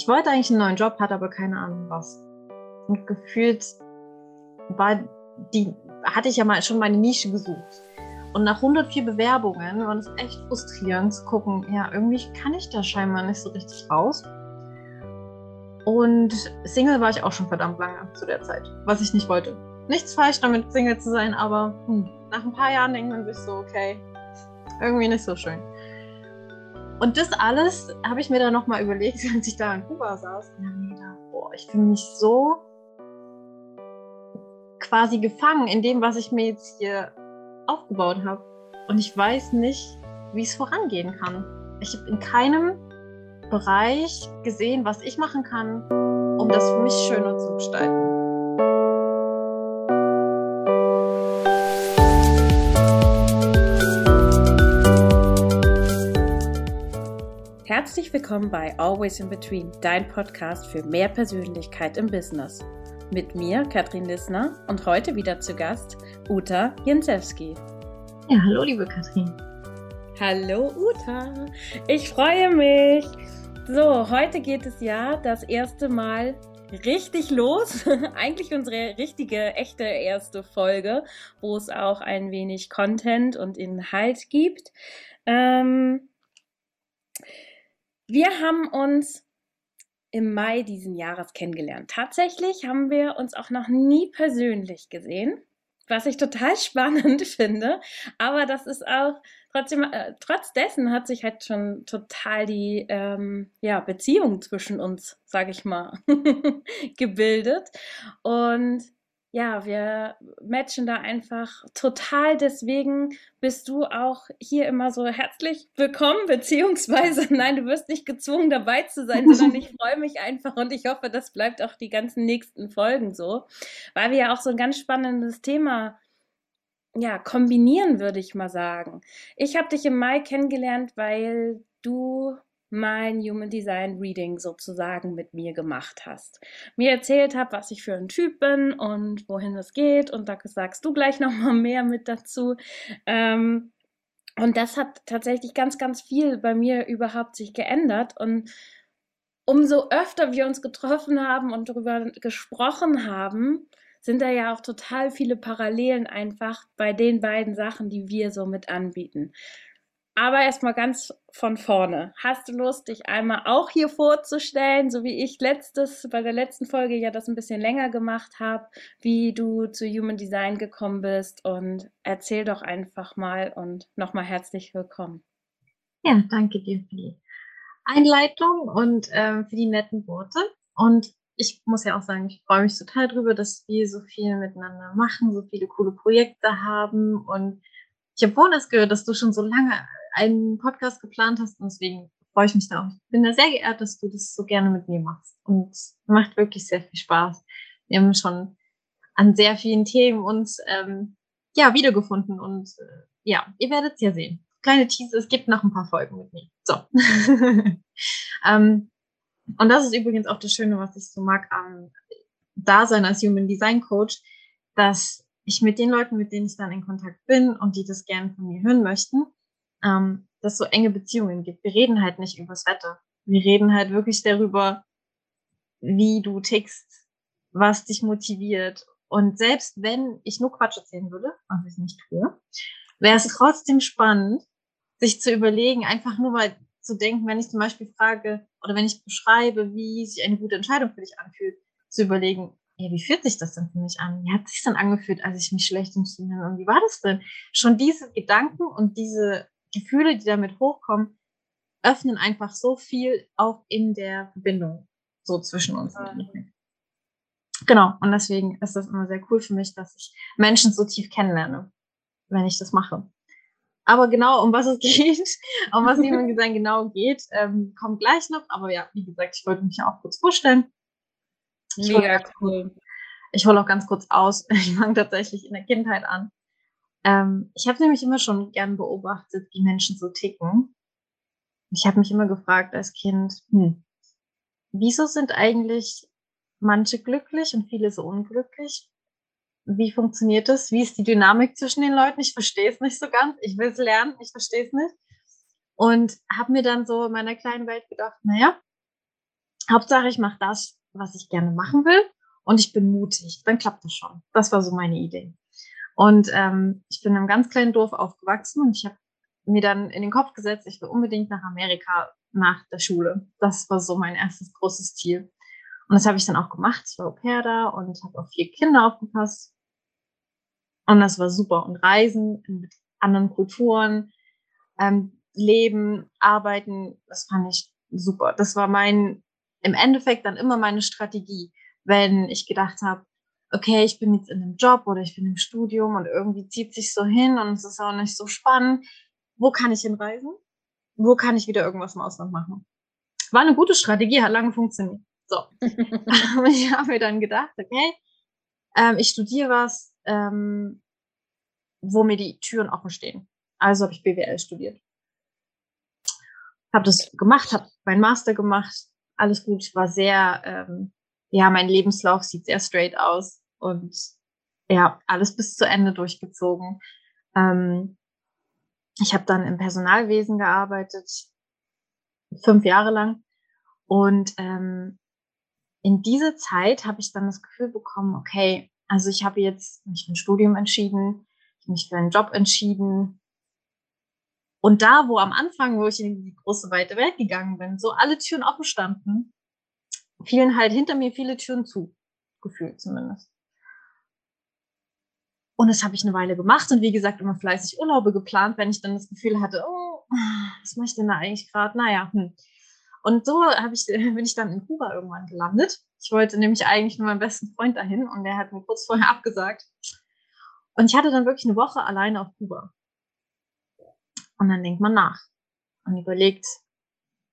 ich wollte eigentlich einen neuen Job, hatte aber keine Ahnung was. Und gefühlt war die, hatte ich ja mal schon meine Nische gesucht. Und nach 104 Bewerbungen war es echt frustrierend zu gucken, ja, irgendwie kann ich da scheinbar nicht so richtig raus. Und Single war ich auch schon verdammt lange zu der Zeit, was ich nicht wollte. Nichts falsch damit, Single zu sein, aber hm, nach ein paar Jahren denkt man sich so, okay, irgendwie nicht so schön. Und das alles habe ich mir dann nochmal überlegt, als ich da in Kuba saß. Boah, ich fühle mich so quasi gefangen in dem, was ich mir jetzt hier aufgebaut habe. Und ich weiß nicht, wie es vorangehen kann. Ich habe in keinem Bereich gesehen, was ich machen kann, um das für mich schöner zu gestalten. Herzlich willkommen bei Always in Between, dein Podcast für mehr Persönlichkeit im Business. Mit mir, Katrin Lissner, und heute wieder zu Gast Uta Jensewski. Ja, hallo, liebe Katrin. Hallo, Uta. Ich freue mich. So, heute geht es ja das erste Mal richtig los. Eigentlich unsere richtige, echte erste Folge, wo es auch ein wenig Content und Inhalt gibt. Ähm, wir haben uns im Mai diesen Jahres kennengelernt. Tatsächlich haben wir uns auch noch nie persönlich gesehen, was ich total spannend finde. Aber das ist auch trotzdem, äh, trotz dessen hat sich halt schon total die ähm, ja, Beziehung zwischen uns, sage ich mal, gebildet. Und ja, wir matchen da einfach total. Deswegen bist du auch hier immer so herzlich willkommen, beziehungsweise nein, du wirst nicht gezwungen dabei zu sein, sondern ich freue mich einfach und ich hoffe, das bleibt auch die ganzen nächsten Folgen so, weil wir ja auch so ein ganz spannendes Thema ja, kombinieren, würde ich mal sagen. Ich habe dich im Mai kennengelernt, weil du mein Human Design Reading sozusagen mit mir gemacht hast. Mir erzählt habe, was ich für ein Typ bin und wohin es geht und da sagst du gleich nochmal mehr mit dazu. Ähm, und das hat tatsächlich ganz, ganz viel bei mir überhaupt sich geändert und umso öfter wir uns getroffen haben und darüber gesprochen haben, sind da ja auch total viele Parallelen einfach bei den beiden Sachen, die wir so mit anbieten. Aber erstmal ganz von vorne. Hast du Lust, dich einmal auch hier vorzustellen, so wie ich letztes, bei der letzten Folge ja das ein bisschen länger gemacht habe, wie du zu Human Design gekommen bist und erzähl doch einfach mal und nochmal herzlich willkommen. Ja, danke dir für die Einleitung und ähm, für die netten Worte. Und ich muss ja auch sagen, ich freue mich total drüber, dass wir so viel miteinander machen, so viele coole Projekte haben und ich habe vorhin erst gehört, dass du schon so lange einen Podcast geplant hast und deswegen freue ich mich da auch. Ich bin da sehr geehrt, dass du das so gerne mit mir machst und macht wirklich sehr viel Spaß. Wir haben schon an sehr vielen Themen uns ähm, ja wiedergefunden und äh, ja, ihr werdet es ja sehen. Kleine Teaser, es gibt noch ein paar Folgen mit mir. So. ähm, und das ist übrigens auch das Schöne, was ich so mag am Dasein als Human Design Coach, dass ich mit den Leuten, mit denen ich dann in Kontakt bin und die das gerne von mir hören möchten, ähm, dass so enge Beziehungen gibt. Wir reden halt nicht übers Wetter. Wir reden halt wirklich darüber, wie du tickst, was dich motiviert. Und selbst wenn ich nur Quatsch erzählen würde, was ich nicht tue, wäre es trotzdem spannend, sich zu überlegen, einfach nur mal zu denken, wenn ich zum Beispiel frage oder wenn ich beschreibe, wie sich eine gute Entscheidung für dich anfühlt, zu überlegen, ja, wie fühlt sich das denn für mich an? Wie hat sich denn angefühlt, als ich mich schlecht entschieden habe? Und wie war das denn? Schon diese Gedanken und diese Gefühle, die damit hochkommen, öffnen einfach so viel auch in der Verbindung so zwischen uns. Mhm. Genau, und deswegen ist das immer sehr cool für mich, dass ich Menschen so tief kennenlerne, wenn ich das mache. Aber genau, um was es geht, um was Human Design genau geht, ähm, kommt gleich noch. Aber ja, wie gesagt, ich wollte mich auch kurz vorstellen. Ich Mega cool. Ich hole auch ganz kurz aus. Ich fange tatsächlich in der Kindheit an. Ähm, ich habe nämlich immer schon gern beobachtet, wie Menschen so ticken. Ich habe mich immer gefragt als Kind, hm, wieso sind eigentlich manche glücklich und viele so unglücklich? Wie funktioniert das? Wie ist die Dynamik zwischen den Leuten? Ich verstehe es nicht so ganz. Ich will es lernen, ich verstehe es nicht. Und habe mir dann so in meiner kleinen Welt gedacht, naja, Hauptsache, ich mache das, was ich gerne machen will und ich bin mutig. Dann klappt das schon. Das war so meine Idee. Und ähm, ich bin in einem ganz kleinen Dorf aufgewachsen und ich habe mir dann in den Kopf gesetzt, ich will unbedingt nach Amerika nach der Schule. Das war so mein erstes großes Ziel. Und das habe ich dann auch gemacht. Ich war Au pair da und habe auf vier Kinder aufgepasst. Und das war super. Und Reisen mit anderen Kulturen, ähm, Leben, Arbeiten, das fand ich super. Das war mein, im Endeffekt dann immer meine Strategie, wenn ich gedacht habe, okay, ich bin jetzt in einem Job oder ich bin im Studium und irgendwie zieht sich so hin und es ist auch nicht so spannend. Wo kann ich hinreisen? Wo kann ich wieder irgendwas im Ausland machen? War eine gute Strategie, hat lange funktioniert. So. ich habe mir dann gedacht, okay, ähm, ich studiere was, ähm, wo mir die Türen offen stehen. Also habe ich BWL studiert. Habe das gemacht, habe meinen Master gemacht, alles gut, war sehr, ähm, ja, mein Lebenslauf sieht sehr straight aus und ja, alles bis zu Ende durchgezogen. Ähm, ich habe dann im Personalwesen gearbeitet, fünf Jahre lang. Und ähm, in dieser Zeit habe ich dann das Gefühl bekommen, okay, also ich habe jetzt mich für ein Studium entschieden, ich mich für einen Job entschieden. Und da, wo am Anfang, wo ich in die große weite Welt gegangen bin, so alle Türen offen standen, fielen halt hinter mir viele Türen zu, gefühlt zumindest. Und das habe ich eine Weile gemacht und wie gesagt immer fleißig Urlaube geplant, wenn ich dann das Gefühl hatte, oh, was mache ich denn da eigentlich gerade? Naja, hm. Und so ich, bin ich dann in Kuba irgendwann gelandet. Ich wollte nämlich eigentlich nur meinen besten Freund dahin und der hat mir kurz vorher abgesagt. Und ich hatte dann wirklich eine Woche alleine auf Kuba. Und dann denkt man nach und überlegt,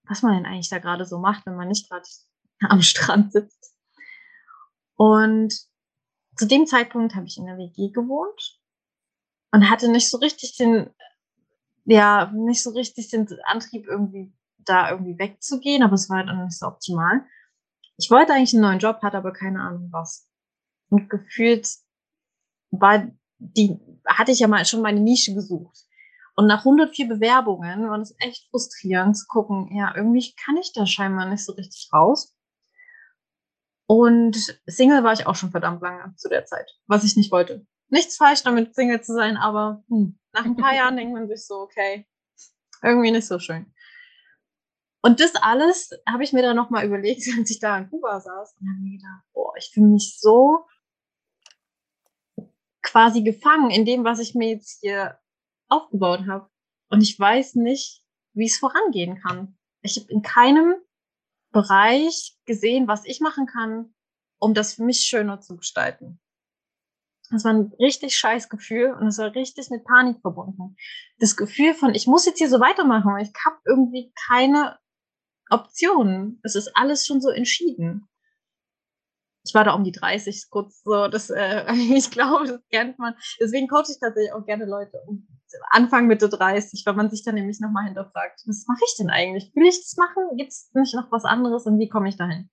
was man denn eigentlich da gerade so macht, wenn man nicht gerade am Strand sitzt. Und zu dem Zeitpunkt habe ich in der WG gewohnt und hatte nicht so richtig den, ja, nicht so richtig den Antrieb, irgendwie da irgendwie wegzugehen, aber es war halt auch nicht so optimal. Ich wollte eigentlich einen neuen Job, hatte aber keine Ahnung was. Und gefühlt war die, hatte ich ja mal schon meine Nische gesucht. Und nach 104 Bewerbungen war es echt frustrierend zu gucken, ja, irgendwie kann ich da scheinbar nicht so richtig raus. Und Single war ich auch schon verdammt lange zu der Zeit, was ich nicht wollte. Nichts falsch damit, Single zu sein, aber hm, nach ein paar Jahren denkt man sich so, okay, irgendwie nicht so schön. Und das alles habe ich mir dann nochmal überlegt, als ich da in Kuba saß und habe mir gedacht, boah, ich fühle mich so quasi gefangen in dem, was ich mir jetzt hier aufgebaut habe. Und ich weiß nicht, wie es vorangehen kann. Ich habe in keinem Bereich gesehen, was ich machen kann, um das für mich schöner zu gestalten. Das war ein richtig scheiß Gefühl und es war richtig mit Panik verbunden. Das Gefühl von, ich muss jetzt hier so weitermachen, ich habe irgendwie keine Optionen. Es ist alles schon so entschieden. Ich war da um die 30 kurz so, das, äh, ich glaube, das kennt man. Deswegen coache ich tatsächlich auch gerne Leute um Anfang Mitte 30, weil man sich dann nämlich nochmal hinterfragt, was mache ich denn eigentlich? Will ich das machen? Gibt es nicht noch was anderes und wie komme ich dahin?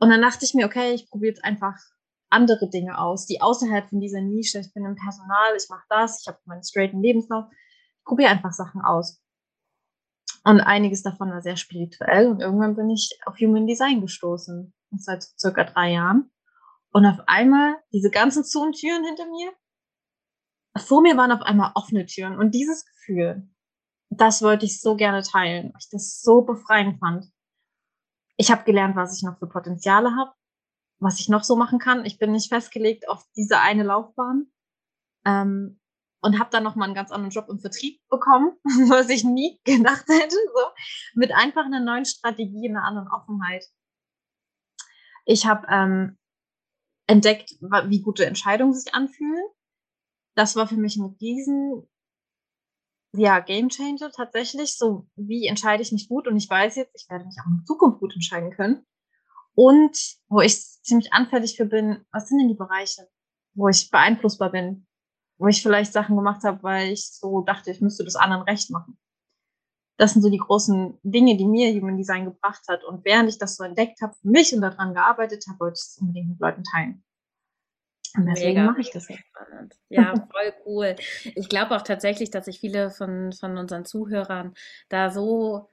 Und dann dachte ich mir, okay, ich probiere jetzt einfach andere Dinge aus, die außerhalb von dieser Nische, ich bin im Personal, ich mache das, ich habe meinen straighten Lebenslauf, ich probiere einfach Sachen aus. Und einiges davon war sehr spirituell und irgendwann bin ich auf Human Design gestoßen, seit circa drei Jahren. Und auf einmal diese ganzen Zontüren hinter mir, vor mir waren auf einmal offene Türen und dieses Gefühl, das wollte ich so gerne teilen, weil ich das so befreiend fand. Ich habe gelernt, was ich noch für Potenziale habe, was ich noch so machen kann. Ich bin nicht festgelegt auf diese eine Laufbahn ähm, und habe dann noch mal einen ganz anderen Job im Vertrieb bekommen, was ich nie gedacht hätte. So mit einfach einer neuen Strategie, einer anderen Offenheit. Ich habe ähm, entdeckt, wie gute Entscheidungen sich anfühlen das war für mich ein riesen ja, Game Changer tatsächlich. So, wie entscheide ich mich gut? Und ich weiß jetzt, ich werde mich auch in Zukunft gut entscheiden können. Und wo ich ziemlich anfällig für bin, was sind denn die Bereiche, wo ich beeinflussbar bin? Wo ich vielleicht Sachen gemacht habe, weil ich so dachte, ich müsste das anderen recht machen. Das sind so die großen Dinge, die mir Human Design gebracht hat. Und während ich das so entdeckt habe für mich und daran gearbeitet habe, wollte ich es unbedingt mit Leuten teilen. Und deswegen mache ich das jetzt. Spannend. Ja, voll cool. Ich glaube auch tatsächlich, dass sich viele von, von unseren Zuhörern da so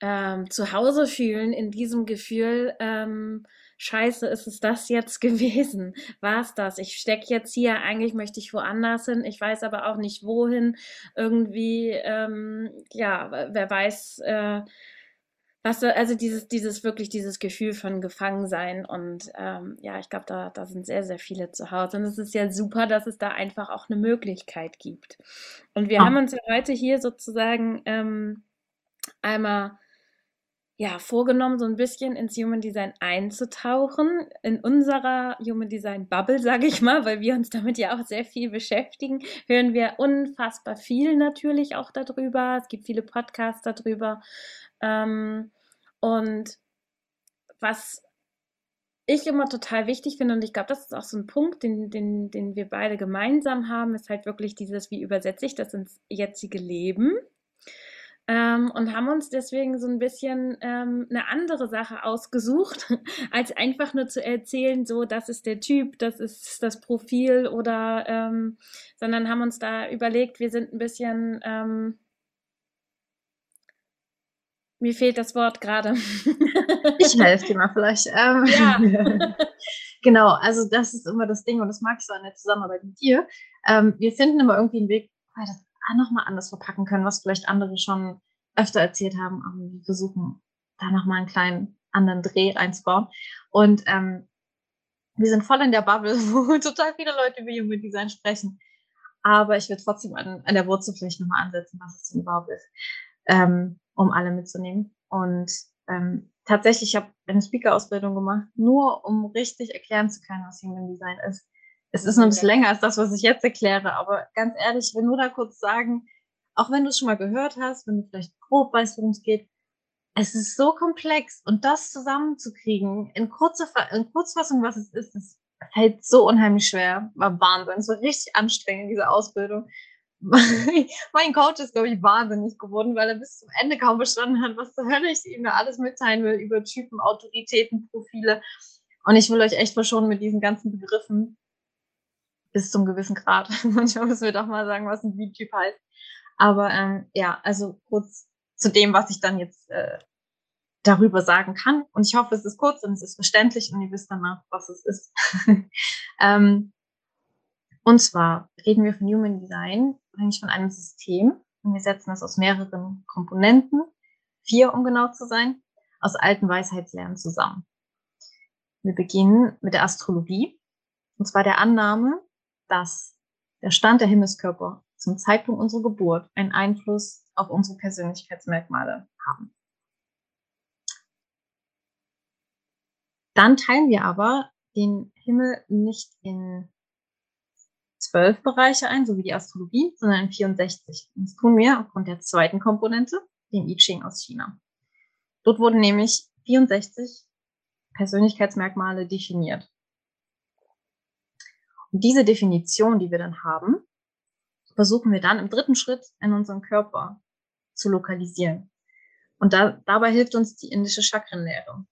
ähm, zu Hause fühlen in diesem Gefühl, ähm, scheiße, ist es das jetzt gewesen? War es das? Ich stecke jetzt hier, eigentlich möchte ich woanders hin, ich weiß aber auch nicht wohin. Irgendwie, ähm, ja, wer weiß, äh, was, also dieses, dieses wirklich dieses Gefühl von Gefangensein und ähm, ja, ich glaube, da, da sind sehr, sehr viele zu Hause und es ist ja super, dass es da einfach auch eine Möglichkeit gibt. Und wir ja. haben uns ja heute hier sozusagen ähm, einmal ja, vorgenommen, so ein bisschen ins Human Design einzutauchen, in unserer Human Design Bubble, sage ich mal, weil wir uns damit ja auch sehr viel beschäftigen, hören wir unfassbar viel natürlich auch darüber. Es gibt viele Podcasts darüber. Ähm, und was ich immer total wichtig finde, und ich glaube, das ist auch so ein Punkt, den, den, den wir beide gemeinsam haben, ist halt wirklich dieses, wie übersetze ich das ins jetzige Leben? ähm, und haben uns deswegen so ein bisschen ähm, eine andere Sache ausgesucht, als einfach nur zu erzählen, so das ist der Typ, das ist das Profil oder, ähm, sondern haben uns da überlegt, wir sind ein bisschen, ähm, mir fehlt das Wort gerade. ich helfe dir mal vielleicht. Ähm, ja. genau, also das ist immer das Ding und das mag ich so an der Zusammenarbeit mit dir. Ähm, wir finden immer irgendwie einen Weg, das nochmal anders verpacken können, was vielleicht andere schon öfter erzählt haben, aber wir versuchen da nochmal einen kleinen anderen Dreh reinzubauen. Und ähm, wir sind voll in der Bubble, wo total viele Leute über Human Design sprechen. Aber ich will trotzdem an, an der Wurzel vielleicht nochmal ansetzen, was es denn überhaupt ist, ähm, um alle mitzunehmen. Und ähm, tatsächlich, ich habe eine Speaker-Ausbildung gemacht, nur um richtig erklären zu können, was Human Design ist. Es ist noch ein bisschen länger als das, was ich jetzt erkläre, aber ganz ehrlich, ich will nur da kurz sagen, auch wenn du es schon mal gehört hast, wenn du vielleicht grob weißt, worum es geht, es ist so komplex und das zusammenzukriegen in kurzer in Kurzfassung, was es ist, das fällt so unheimlich schwer. War Wahnsinn. Es war richtig anstrengend, diese Ausbildung. mein Coach ist, glaube ich, wahnsinnig geworden, weil er bis zum Ende kaum verstanden hat, was zur Hölle ich ihm da alles mitteilen will über Typen, Autoritäten, Profile. Und ich will euch echt verschonen mit diesen ganzen Begriffen bis zum gewissen Grad. Manchmal müssen wir doch mal sagen, was ein V-Typ heißt. Aber ähm, ja, also kurz zu dem, was ich dann jetzt äh, darüber sagen kann. Und ich hoffe, es ist kurz und es ist verständlich und ihr wisst danach, was es ist. ähm, und zwar reden wir von Human Design, eigentlich von einem System. Und wir setzen es aus mehreren Komponenten, vier um genau zu sein, aus alten Weisheitslernen zusammen. Wir beginnen mit der Astrologie, und zwar der Annahme, dass der Stand der Himmelskörper zum Zeitpunkt unserer Geburt einen Einfluss auf unsere Persönlichkeitsmerkmale haben. Dann teilen wir aber den Himmel nicht in zwölf Bereiche ein, so wie die Astrologie, sondern in 64. Und das tun wir aufgrund der zweiten Komponente, dem I Ching aus China. Dort wurden nämlich 64 Persönlichkeitsmerkmale definiert. Und diese Definition, die wir dann haben, versuchen wir dann im dritten Schritt in unserem Körper zu lokalisieren. Und da, dabei hilft uns die indische Chakrenlehre,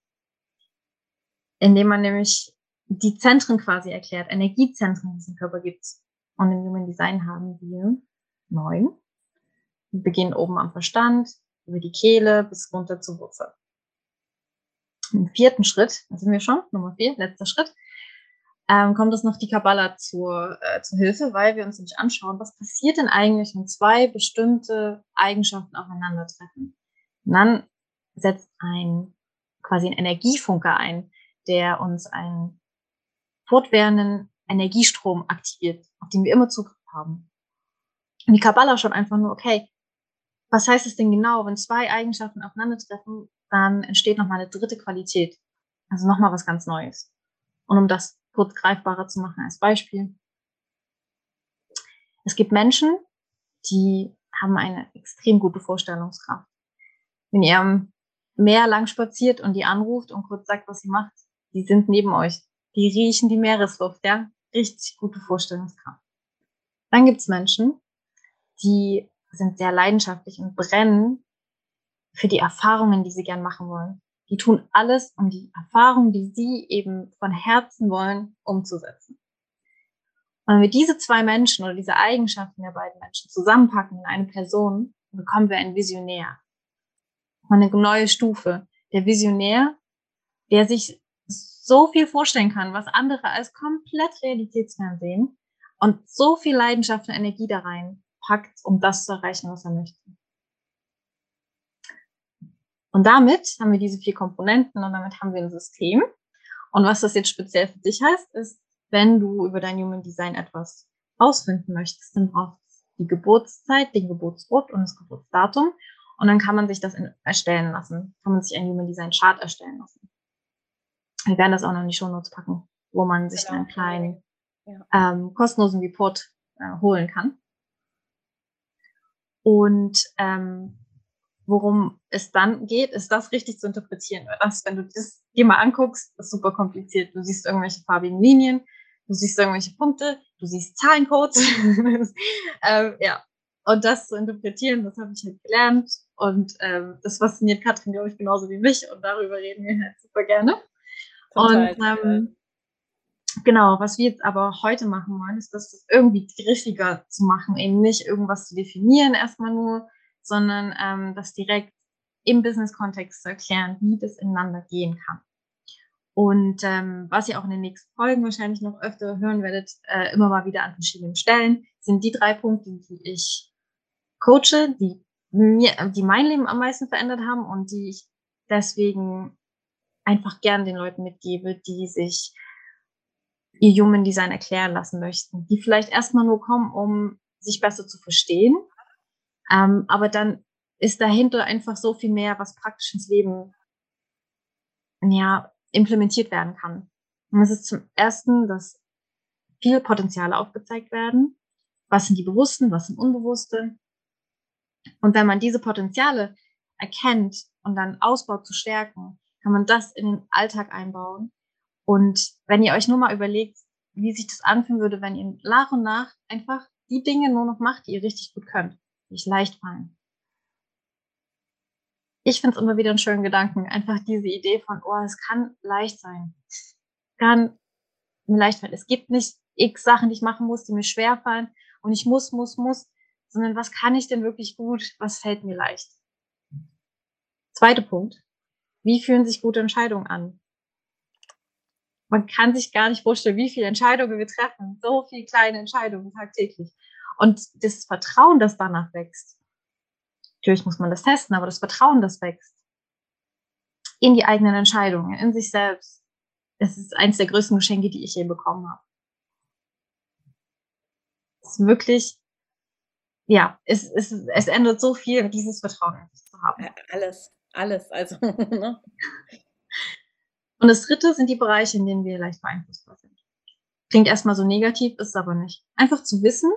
indem man nämlich die Zentren quasi erklärt, Energiezentren in diesem Körper gibt Und im Human Design haben wir neun. Wir beginnen oben am Verstand, über die Kehle bis runter zur Wurzel. Im vierten Schritt, da sind wir schon, Nummer vier, letzter Schritt, ähm, kommt es noch die Kabbala zur, äh, zur Hilfe, weil wir uns nämlich anschauen, was passiert denn eigentlich, wenn zwei bestimmte Eigenschaften aufeinandertreffen. Und dann setzt ein quasi ein Energiefunker ein, der uns einen fortwährenden Energiestrom aktiviert, auf den wir immer Zugriff haben. Und die Kabbala schaut einfach nur, okay, was heißt es denn genau, wenn zwei Eigenschaften aufeinandertreffen, dann entsteht nochmal eine dritte Qualität. Also nochmal was ganz Neues. Und um das kurz greifbarer zu machen als Beispiel. Es gibt Menschen, die haben eine extrem gute Vorstellungskraft. Wenn ihr am Meer lang spaziert und die anruft und kurz sagt, was sie macht, die sind neben euch. Die riechen die Meeresluft, ja. Richtig gute Vorstellungskraft. Dann gibt's Menschen, die sind sehr leidenschaftlich und brennen für die Erfahrungen, die sie gern machen wollen. Die tun alles, um die Erfahrung, die sie eben von Herzen wollen, umzusetzen. Und wenn wir diese zwei Menschen oder diese Eigenschaften der beiden Menschen zusammenpacken in eine Person, bekommen wir einen Visionär. eine neue Stufe. Der Visionär, der sich so viel vorstellen kann, was andere als komplett realitätsfern sehen und so viel Leidenschaft und Energie da rein packt, um das zu erreichen, was er möchte. Und damit haben wir diese vier Komponenten und damit haben wir ein System. Und was das jetzt speziell für dich heißt, ist, wenn du über dein Human Design etwas ausfinden möchtest, dann brauchst du die Geburtszeit, den Geburtsort und das Geburtsdatum. Und dann kann man sich das erstellen lassen. Kann man sich ein Human Design Chart erstellen lassen. Wir werden das auch noch in die Show Notes packen, wo man sich genau. einen kleinen ja. ähm, kostenlosen Report äh, holen kann. Und ähm, worum es dann geht, ist das richtig zu interpretieren. Weil das, wenn du das dir mal anguckst, ist super kompliziert. Du siehst irgendwelche farbigen Linien, du siehst irgendwelche Punkte, du siehst Zahlencodes. ähm, ja. Und das zu interpretieren, das habe ich halt gelernt. Und ähm, das fasziniert Katrin, glaube ich, genauso wie mich. Und darüber reden wir halt super gerne. Total, und ähm, genau, was wir jetzt aber heute machen wollen, ist das irgendwie griffiger zu machen, eben nicht irgendwas zu definieren erstmal nur, sondern ähm, das direkt im Business-Kontext zu erklären, wie das ineinander gehen kann. Und ähm, was ihr auch in den nächsten Folgen wahrscheinlich noch öfter hören werdet, äh, immer mal wieder an verschiedenen Stellen, sind die drei Punkte, die ich coache, die mir, die mein Leben am meisten verändert haben und die ich deswegen einfach gern den Leuten mitgebe, die sich ihr Human Design erklären lassen möchten, die vielleicht erstmal nur kommen, um sich besser zu verstehen, ähm, aber dann ist dahinter einfach so viel mehr, was praktisch ins Leben ja, implementiert werden kann. Und es ist zum ersten, dass viele Potenziale aufgezeigt werden. Was sind die Bewussten, was sind Unbewusste? Und wenn man diese Potenziale erkennt und dann ausbaut zu stärken, kann man das in den Alltag einbauen. Und wenn ihr euch nur mal überlegt, wie sich das anfühlen würde, wenn ihr nach und nach einfach die Dinge nur noch macht, die ihr richtig gut könnt, die euch leicht fallen. Ich finde es immer wieder einen schönen Gedanken, einfach diese Idee von, oh, es kann leicht sein. Es kann mir leicht fallen. Es gibt nicht x Sachen, die ich machen muss, die mir schwer fallen und ich muss, muss, muss, sondern was kann ich denn wirklich gut, was fällt mir leicht. Zweiter Punkt. Wie fühlen sich gute Entscheidungen an? Man kann sich gar nicht vorstellen, wie viele Entscheidungen wir treffen. So viele kleine Entscheidungen tagtäglich. Und das Vertrauen, das danach wächst. Natürlich muss man das testen, aber das Vertrauen, das wächst in die eigenen Entscheidungen, in sich selbst. Es ist eines der größten Geschenke, die ich je bekommen habe. Es ist wirklich, ja, es, es, es ändert so viel, dieses Vertrauen zu haben. Alles, alles, also. Ne? Und das dritte sind die Bereiche, in denen wir leicht beeinflussbar sind. Klingt erstmal so negativ, ist aber nicht. Einfach zu wissen,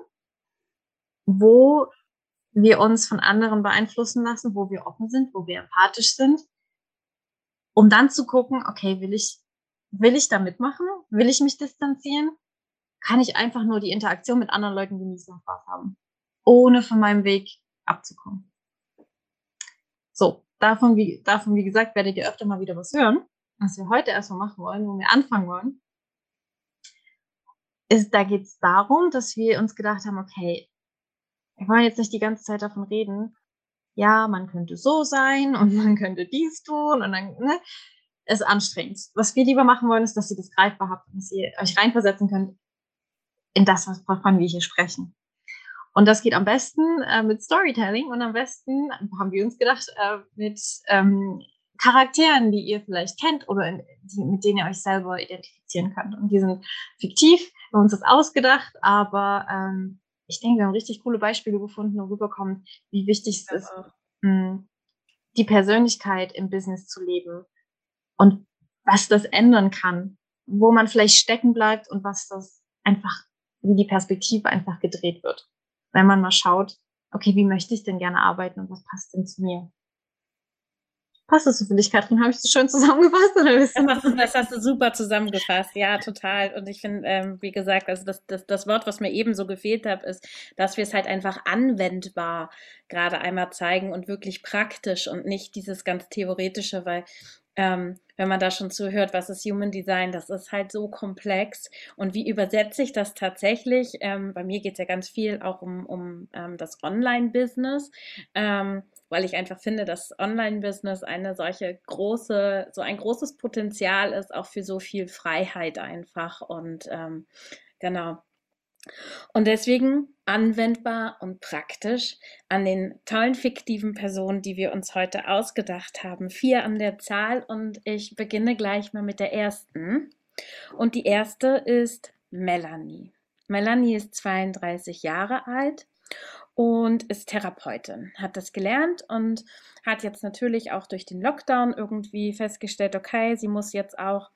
wo wir uns von anderen beeinflussen lassen, wo wir offen sind, wo wir empathisch sind, um dann zu gucken, okay, will ich, will ich da mitmachen? Will ich mich distanzieren? Kann ich einfach nur die Interaktion mit anderen Leuten genießen und Spaß haben, ohne von meinem Weg abzukommen? Davon, wie, davon, wie gesagt, werdet ihr öfter mal wieder was hören. Was wir heute erstmal machen wollen, wo wir anfangen wollen, ist, da geht es darum, dass wir uns gedacht haben, okay, wir wollen jetzt nicht die ganze Zeit davon reden, ja, man könnte so sein und man könnte dies tun und dann, ne, ist anstrengend. Was wir lieber machen wollen, ist, dass ihr das greifbar habt und dass ihr euch reinversetzen könnt in das, wovon wir hier sprechen. Und das geht am besten äh, mit Storytelling und am besten, haben wir uns gedacht, äh, mit ähm, Charakteren, die ihr vielleicht kennt oder in, die, mit denen ihr euch selber identifizieren könnt. Und die sind fiktiv, wir haben uns das ausgedacht, aber ähm, ich denke, wir haben richtig coole Beispiele gefunden und rüberkommen, wie wichtig es ist, mh, hm, die Persönlichkeit im Business zu leben und was das ändern kann, wo man vielleicht stecken bleibt und was das einfach, wie die Perspektive einfach gedreht wird. Wenn man mal schaut, okay, wie möchte ich denn gerne arbeiten und was passt denn zu mir? Passt das so für dich, Katrin? Habe ich das schön zusammengefasst? Oder das, hast du, das hast du super zusammengefasst, ja, total. Und ich finde, ähm, wie gesagt, also das, das, das Wort, was mir eben so gefehlt hat, ist, dass wir es halt einfach anwendbar gerade einmal zeigen und wirklich praktisch und nicht dieses ganz theoretische, weil ähm, wenn man da schon zuhört, was ist Human Design, das ist halt so komplex. Und wie übersetze ich das tatsächlich? Ähm, bei mir geht es ja ganz viel auch um, um ähm, das Online-Business. Ähm, weil ich einfach finde, dass Online-Business eine solche große, so ein großes Potenzial ist, auch für so viel Freiheit einfach. Und ähm, genau. Und deswegen anwendbar und praktisch an den tollen fiktiven Personen, die wir uns heute ausgedacht haben. Vier an der Zahl und ich beginne gleich mal mit der ersten. Und die erste ist Melanie. Melanie ist 32 Jahre alt und ist Therapeutin, hat das gelernt und hat jetzt natürlich auch durch den Lockdown irgendwie festgestellt, okay, sie muss jetzt auch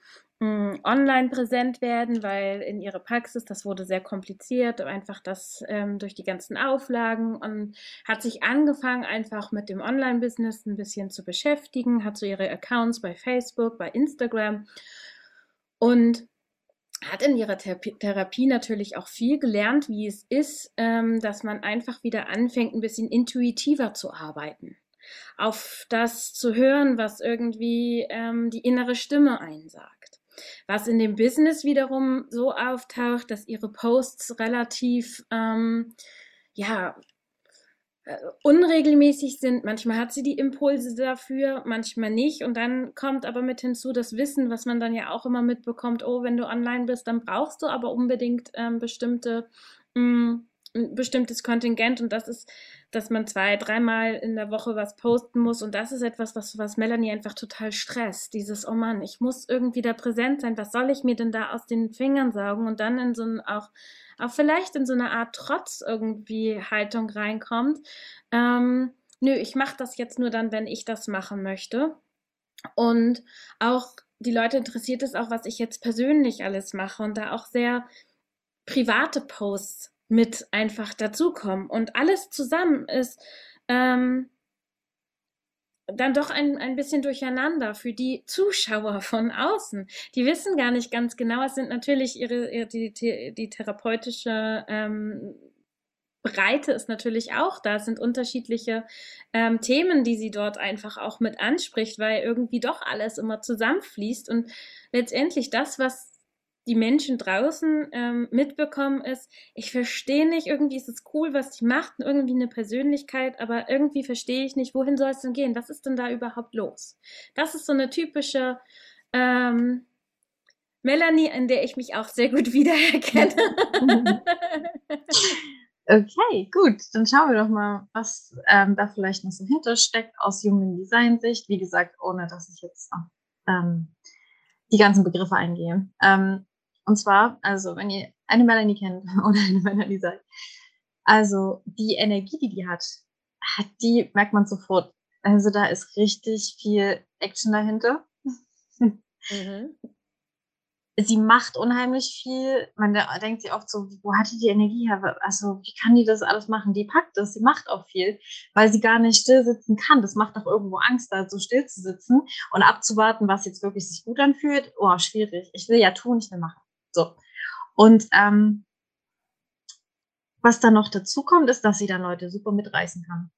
online präsent werden, weil in ihrer Praxis, das wurde sehr kompliziert, einfach das ähm, durch die ganzen Auflagen und hat sich angefangen, einfach mit dem Online-Business ein bisschen zu beschäftigen, hat so ihre Accounts bei Facebook, bei Instagram und hat in ihrer Therapie natürlich auch viel gelernt, wie es ist, ähm, dass man einfach wieder anfängt, ein bisschen intuitiver zu arbeiten. Auf das zu hören, was irgendwie ähm, die innere Stimme einsagt. Was in dem Business wiederum so auftaucht, dass ihre Posts relativ ähm, ja, äh, unregelmäßig sind. Manchmal hat sie die Impulse dafür, manchmal nicht. Und dann kommt aber mit hinzu das Wissen, was man dann ja auch immer mitbekommt, oh, wenn du online bist, dann brauchst du aber unbedingt ähm, bestimmte, mh, mm, ein bestimmtes Kontingent und das ist, dass man zwei, dreimal in der Woche was posten muss und das ist etwas, was, was Melanie einfach total stresst. Dieses, oh Mann, ich muss irgendwie da präsent sein, was soll ich mir denn da aus den Fingern saugen und dann in so ein auch auch vielleicht in so eine Art Trotz irgendwie Haltung reinkommt. Ähm, nö, ich mache das jetzt nur dann, wenn ich das machen möchte. Und auch die Leute interessiert es auch, was ich jetzt persönlich alles mache und da auch sehr private Posts mit einfach dazukommen. Und alles zusammen ist ähm, dann doch ein, ein bisschen durcheinander für die Zuschauer von außen. Die wissen gar nicht ganz genau, es sind natürlich ihre, ihre die, die, die therapeutische ähm, Breite ist natürlich auch da. Es sind unterschiedliche ähm, Themen, die sie dort einfach auch mit anspricht, weil irgendwie doch alles immer zusammenfließt und letztendlich das, was die Menschen draußen ähm, mitbekommen, ist, ich verstehe nicht, irgendwie ist es cool, was die macht, irgendwie eine Persönlichkeit, aber irgendwie verstehe ich nicht, wohin soll es denn gehen? Was ist denn da überhaupt los? Das ist so eine typische ähm, Melanie, in der ich mich auch sehr gut wiedererkenne. okay, gut. Dann schauen wir doch mal, was ähm, da vielleicht noch so hintersteckt aus Human Design Sicht. Wie gesagt, ohne dass ich jetzt ähm, die ganzen Begriffe eingehe. Ähm, und zwar, also wenn ihr eine Melanie kennt oder eine Melanie seid, also die Energie, die die hat, hat die merkt man sofort. Also da ist richtig viel Action dahinter. Mhm sie macht unheimlich viel. Man denkt sich oft so, wo hat die die Energie her? Also, wie kann die das alles machen? Die packt das, sie macht auch viel, weil sie gar nicht still sitzen kann. Das macht doch irgendwo Angst, da so still zu sitzen und abzuwarten, was jetzt wirklich sich gut anfühlt. Oh, schwierig. Ich will ja tun, ich will machen. So. Und ähm, was dann noch dazu kommt, ist, dass sie dann Leute super mitreißen kann.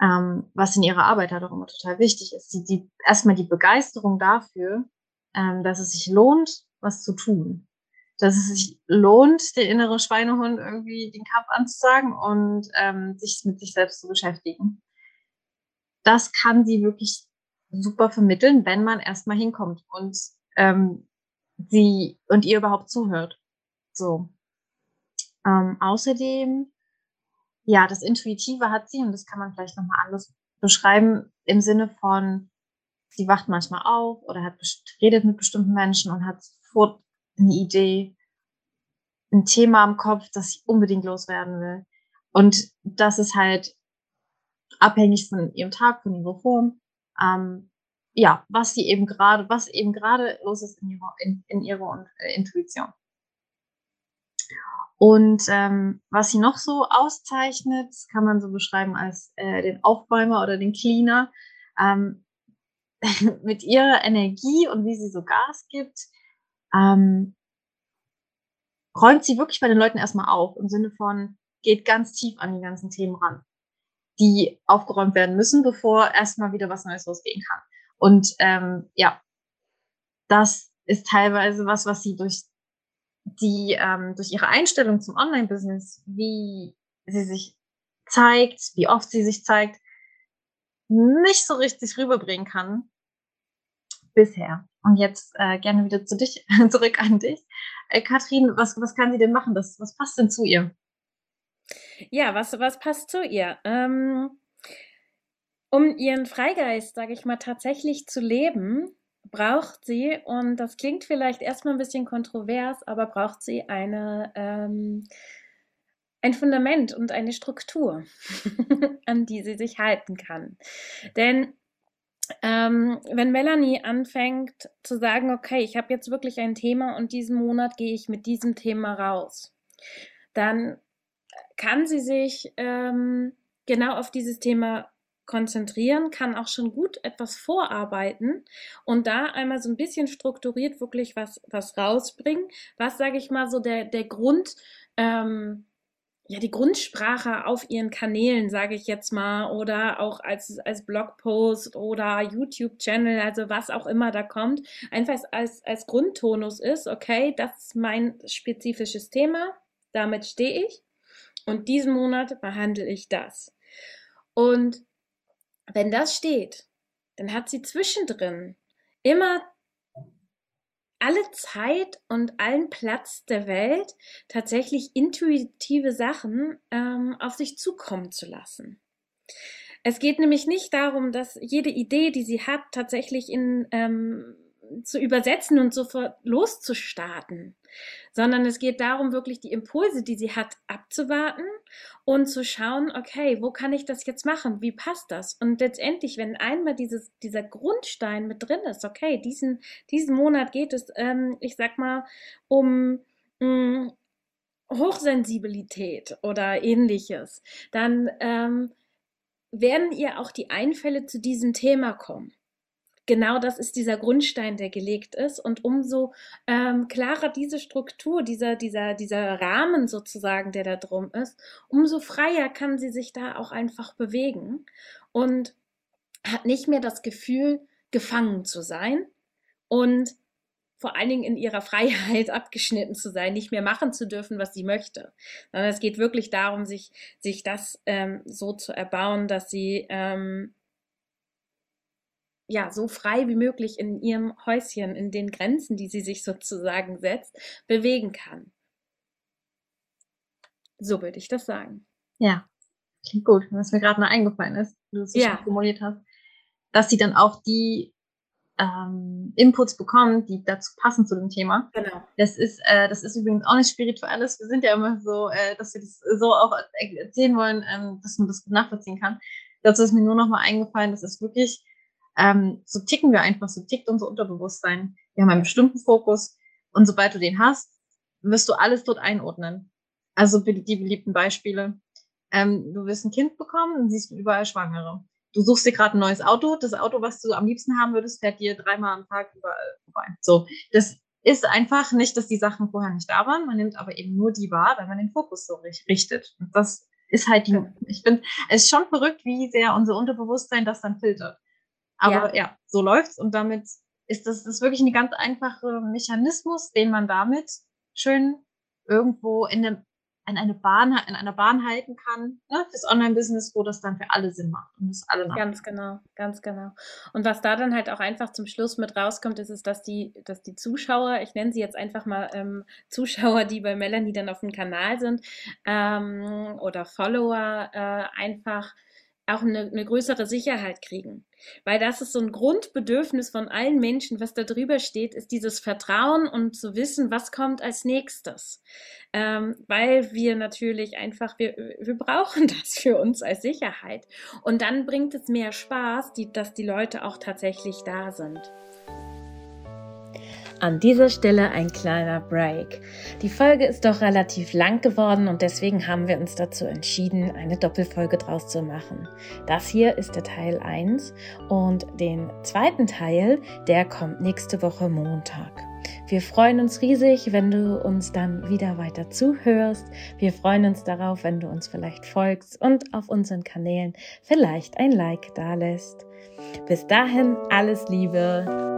Ähm, was in ihrer Arbeit halt auch immer total wichtig ist. Die, die, erstmal die Begeisterung dafür, ähm, dass es sich lohnt, was zu tun. Dass es sich lohnt, der innere Schweinehund irgendwie den Kampf anzusagen und ähm, sich mit sich selbst zu beschäftigen. Das kann sie wirklich super vermitteln, wenn man erstmal hinkommt und ähm, sie und ihr überhaupt zuhört. So. Ähm, außerdem, ja, das Intuitive hat sie, und das kann man vielleicht nochmal anders beschreiben, im Sinne von, sie wacht manchmal auf oder hat redet mit bestimmten Menschen und hat sofort eine Idee, ein Thema am Kopf, das sie unbedingt loswerden will. Und das ist halt abhängig von ihrem Tag, von ihrer Form. Ähm, ja, was sie eben gerade, was eben gerade los ist in ihrer, in, in ihrer äh, Intuition. Und ähm, was sie noch so auszeichnet, kann man so beschreiben als äh, den Aufbäumer oder den Cleaner. Ähm, mit ihrer Energie und wie sie so Gas gibt, ähm, räumt sie wirklich bei den Leuten erstmal auf im Sinne von, geht ganz tief an die ganzen Themen ran, die aufgeräumt werden müssen, bevor erstmal wieder was Neues losgehen kann. Und ähm, ja, das ist teilweise was, was sie durch die ähm, durch ihre Einstellung zum Online-Business, wie sie sich zeigt, wie oft sie sich zeigt, nicht so richtig rüberbringen kann bisher. Und jetzt äh, gerne wieder zu dich, zurück an dich. Äh, Katrin, was, was kann sie denn machen? Das, was passt denn zu ihr? Ja, was, was passt zu ihr? Ähm, um ihren Freigeist, sage ich mal, tatsächlich zu leben, braucht sie, und das klingt vielleicht erstmal ein bisschen kontrovers, aber braucht sie eine, ähm, ein Fundament und eine Struktur, an die sie sich halten kann. Denn ähm, wenn Melanie anfängt zu sagen, okay, ich habe jetzt wirklich ein Thema und diesen Monat gehe ich mit diesem Thema raus, dann kann sie sich ähm, genau auf dieses Thema konzentrieren, kann auch schon gut etwas vorarbeiten und da einmal so ein bisschen strukturiert wirklich was, was rausbringen. Was, sage ich mal, so der, der Grund, ähm, ja, die Grundsprache auf ihren Kanälen, sage ich jetzt mal, oder auch als, als Blogpost oder YouTube-Channel, also was auch immer da kommt, einfach als, als Grundtonus ist, okay, das ist mein spezifisches Thema, damit stehe ich und diesen Monat behandle ich das. Und wenn das steht, dann hat sie zwischendrin immer alle Zeit und allen Platz der Welt, tatsächlich intuitive Sachen ähm, auf sich zukommen zu lassen. Es geht nämlich nicht darum, dass jede Idee, die sie hat, tatsächlich in ähm, zu übersetzen und sofort loszustarten, sondern es geht darum, wirklich die Impulse, die sie hat, abzuwarten und zu schauen, okay, wo kann ich das jetzt machen? Wie passt das? Und letztendlich, wenn einmal dieses, dieser Grundstein mit drin ist, okay, diesen, diesen Monat geht es, ähm, ich sag mal, um mh, mm, Hochsensibilität oder ähnliches, dann ähm, werden ihr auch die Einfälle zu diesem Thema kommen genau das ist dieser Grundstein, der gelegt ist. Und umso ähm, klarer diese Struktur, dieser, dieser, dieser Rahmen sozusagen, der da drum ist, umso freier kann sie sich da auch einfach bewegen und hat nicht mehr das Gefühl, gefangen zu sein und vor allen Dingen in ihrer Freiheit abgeschnitten zu sein, nicht mehr machen zu dürfen, was sie möchte. Sondern es geht wirklich darum, sich, sich das ähm, so zu erbauen, dass sie ähm, ja, so frei wie möglich in ihrem Häuschen, in den Grenzen, die sie sich sozusagen setzt, bewegen kann. So würde ich das sagen. Ja, klingt gut, was mir gerade noch eingefallen ist, du es ja. schon formuliert hast, dass sie dann auch die ähm, Inputs bekommen, die dazu passen zu dem Thema. Genau. Das ist, äh, das ist übrigens auch nicht spirituelles. Wir sind ja immer so, äh, dass wir das so auch erzählen wollen, ähm, dass man das gut nachvollziehen kann. Dazu ist mir nur noch mal eingefallen, das ist wirklich ähm, so ticken wir einfach, so tickt unser Unterbewusstsein. Wir haben einen bestimmten Fokus und sobald du den hast, wirst du alles dort einordnen. Also die beliebten Beispiele. Ähm, du wirst ein Kind bekommen und siehst überall Schwangere. Du suchst dir gerade ein neues Auto. Das Auto, was du am liebsten haben würdest, fährt dir dreimal am Tag überall vorbei. So, das ist einfach nicht, dass die Sachen vorher nicht da waren. Man nimmt aber eben nur die wahr, wenn man den Fokus so richtet. Und das ist halt die, ich finde, es ist schon verrückt, wie sehr unser Unterbewusstsein das dann filtert. Aber ja, ja so läuft's und damit ist das, das ist wirklich ein ganz einfacher Mechanismus, den man damit schön irgendwo in, eine, in eine Bahn, in einer Bahn halten kann, ne, fürs Online-Business, wo das dann für alle Sinn macht und das alle nach. Ganz genau, ganz genau. Und was da dann halt auch einfach zum Schluss mit rauskommt, ist es, dass die, dass die Zuschauer, ich nenne sie jetzt einfach mal ähm, Zuschauer, die bei Melanie dann auf dem Kanal sind ähm, oder Follower, äh, einfach auch eine, eine größere Sicherheit kriegen. Weil das ist so ein Grundbedürfnis von allen Menschen, was da drüber steht, ist dieses Vertrauen und zu wissen, was kommt als nächstes. Ähm, weil wir natürlich einfach, wir, wir brauchen das für uns als Sicherheit. Und dann bringt es mehr Spaß, die, dass die Leute auch tatsächlich da sind. An dieser Stelle ein kleiner Break. Die Folge ist doch relativ lang geworden und deswegen haben wir uns dazu entschieden, eine Doppelfolge draus zu machen. Das hier ist der Teil 1 und den zweiten Teil, der kommt nächste Woche Montag. Wir freuen uns riesig, wenn du uns dann wieder weiter zuhörst. Wir freuen uns darauf, wenn du uns vielleicht folgst und auf unseren Kanälen vielleicht ein Like dalässt. Bis dahin alles Liebe.